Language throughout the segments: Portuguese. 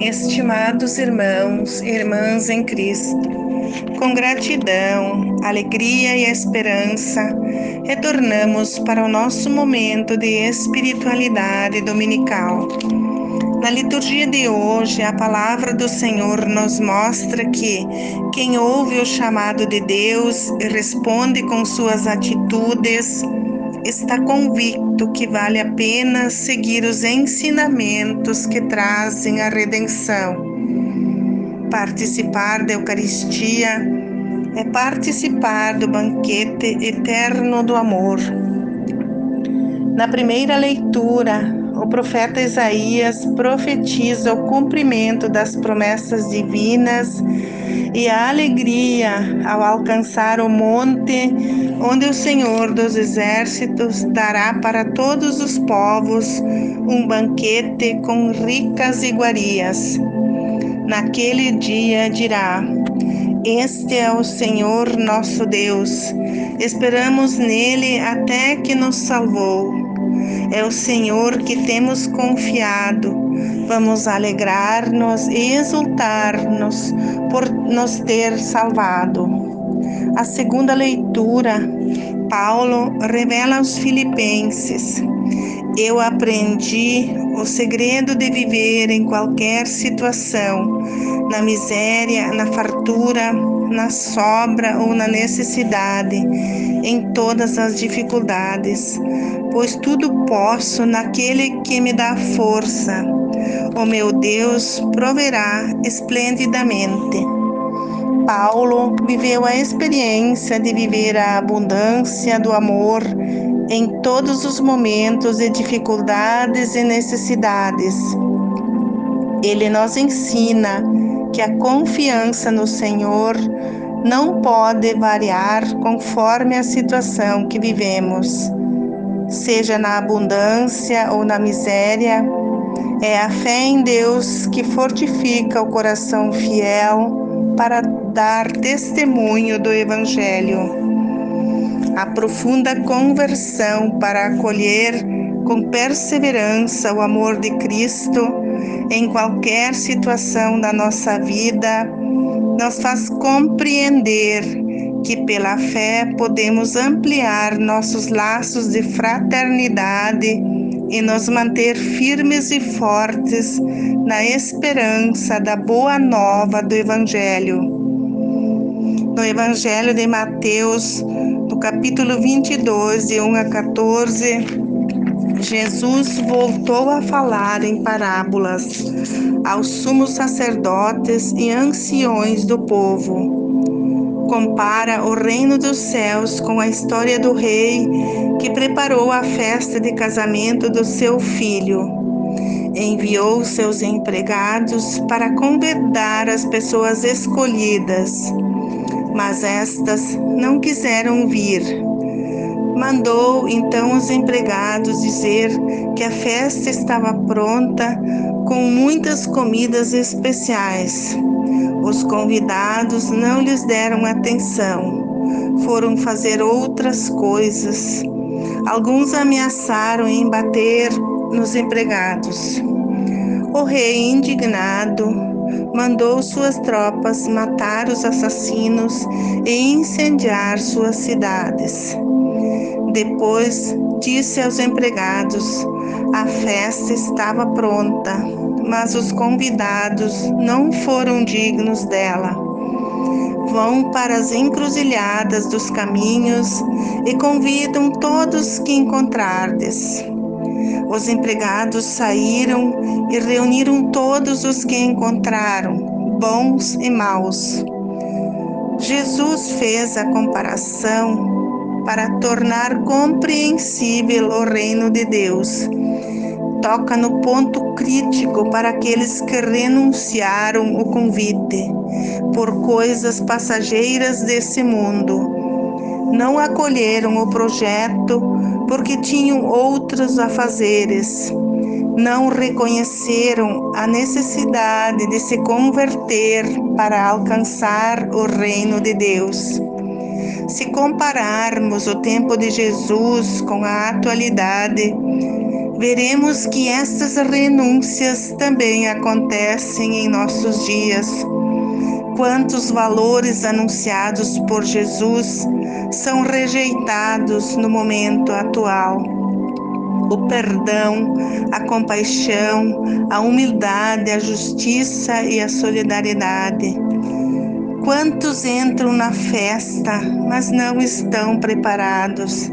Estimados irmãos e irmãs em Cristo, com gratidão, alegria e esperança, retornamos para o nosso momento de espiritualidade dominical. Na liturgia de hoje, a palavra do Senhor nos mostra que quem ouve o chamado de Deus e responde com suas atitudes, está convicto que vale a pena seguir os ensinamentos que trazem a redenção. Participar da Eucaristia é participar do banquete eterno do amor. Na primeira leitura, o profeta Isaías profetiza o cumprimento das promessas divinas e a alegria ao alcançar o monte onde o Senhor dos Exércitos dará para todos os povos um banquete com ricas iguarias. Naquele dia dirá: Este é o Senhor nosso Deus. Esperamos nele até que nos salvou. É o Senhor que temos confiado. Vamos alegrar-nos e exultar-nos por nos ter salvado. A segunda leitura, Paulo revela aos Filipenses: Eu aprendi o segredo de viver em qualquer situação, na miséria, na fartura, na sobra ou na necessidade, em todas as dificuldades, pois tudo posso naquele que me dá força. O meu Deus proverá esplendidamente. Paulo viveu a experiência de viver a abundância do amor em todos os momentos de dificuldades e necessidades. Ele nos ensina que a confiança no Senhor não pode variar conforme a situação que vivemos, seja na abundância ou na miséria. É a fé em Deus que fortifica o coração fiel para dar testemunho do Evangelho. A profunda conversão para acolher com perseverança o amor de Cristo em qualquer situação da nossa vida nos faz compreender que pela fé podemos ampliar nossos laços de fraternidade e nos manter firmes e fortes na esperança da boa nova do Evangelho. No Evangelho de Mateus, no capítulo 22, de 1 a 14, Jesus voltou a falar em parábolas aos sumos sacerdotes e anciões do povo. Compara o reino dos céus com a história do rei que preparou a festa de casamento do seu filho. Enviou seus empregados para convidar as pessoas escolhidas, mas estas não quiseram vir. Mandou então os empregados dizer que a festa estava pronta com muitas comidas especiais. Os convidados não lhes deram atenção, foram fazer outras coisas. Alguns ameaçaram em bater nos empregados. O rei, indignado, mandou suas tropas matar os assassinos e incendiar suas cidades. Depois disse aos empregados: a festa estava pronta, mas os convidados não foram dignos dela. Vão para as encruzilhadas dos caminhos e convidam todos que encontrardes. Os empregados saíram e reuniram todos os que encontraram, bons e maus. Jesus fez a comparação para tornar compreensível o reino de Deus. Toca no ponto crítico para aqueles que renunciaram o convite por coisas passageiras desse mundo. Não acolheram o projeto porque tinham outros afazeres. Não reconheceram a necessidade de se converter para alcançar o reino de Deus. Se compararmos o tempo de Jesus com a atualidade, veremos que estas renúncias também acontecem em nossos dias. Quantos valores anunciados por Jesus são rejeitados no momento atual? O perdão, a compaixão, a humildade, a justiça e a solidariedade. Quantos entram na festa, mas não estão preparados?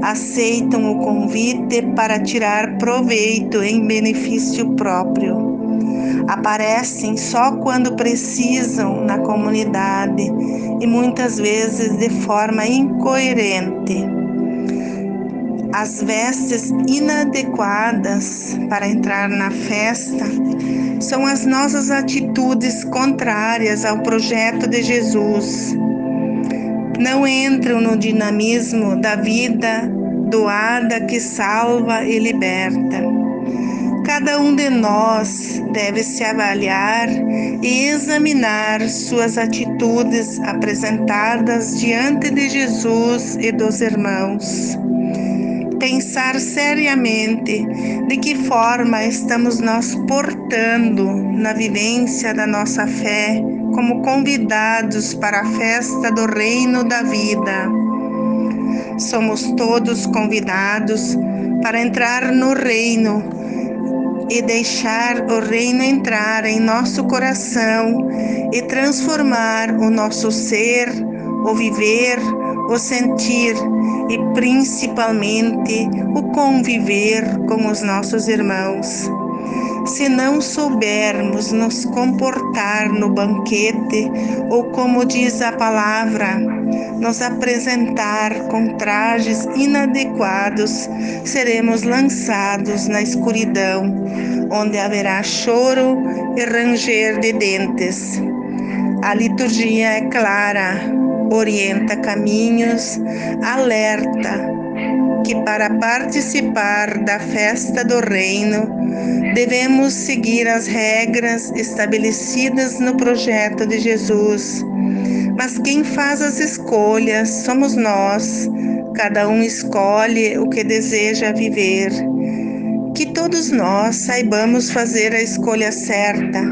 aceitam o convite para tirar proveito em benefício próprio. Aparecem só quando precisam na comunidade e muitas vezes de forma incoerente. As vestes inadequadas para entrar na festa são as nossas atitudes contrárias ao projeto de Jesus não entram no dinamismo da vida doada que salva e liberta. Cada um de nós deve se avaliar e examinar suas atitudes apresentadas diante de Jesus e dos irmãos. Pensar seriamente de que forma estamos nos portando na vivência da nossa fé como convidados para a festa do Reino da Vida. Somos todos convidados para entrar no Reino e deixar o Reino entrar em nosso coração e transformar o nosso ser, o viver, o sentir e principalmente o conviver com os nossos irmãos. Se não soubermos nos comportar no banquete, ou como diz a palavra, nos apresentar com trajes inadequados, seremos lançados na escuridão, onde haverá choro e ranger de dentes. A liturgia é clara, orienta caminhos, alerta que para participar da festa do Reino devemos seguir as regras estabelecidas no projeto de Jesus. Mas quem faz as escolhas somos nós. Cada um escolhe o que deseja viver. Que todos nós saibamos fazer a escolha certa,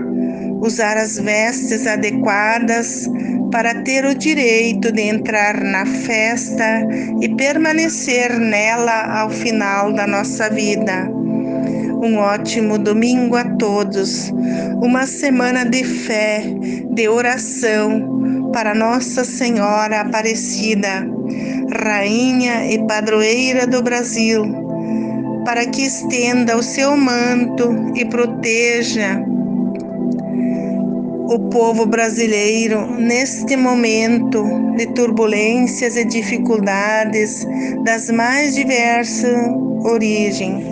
usar as vestes adequadas para ter o direito de entrar na festa e permanecer nela ao final da nossa vida. Um ótimo domingo a todos, uma semana de fé, de oração para Nossa Senhora Aparecida, Rainha e Padroeira do Brasil, para que estenda o seu manto e proteja o povo brasileiro neste momento de turbulências e dificuldades das mais diversas origens.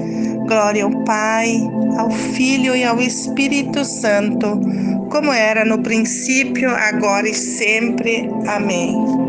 Glória ao Pai, ao Filho e ao Espírito Santo, como era no princípio, agora e sempre. Amém.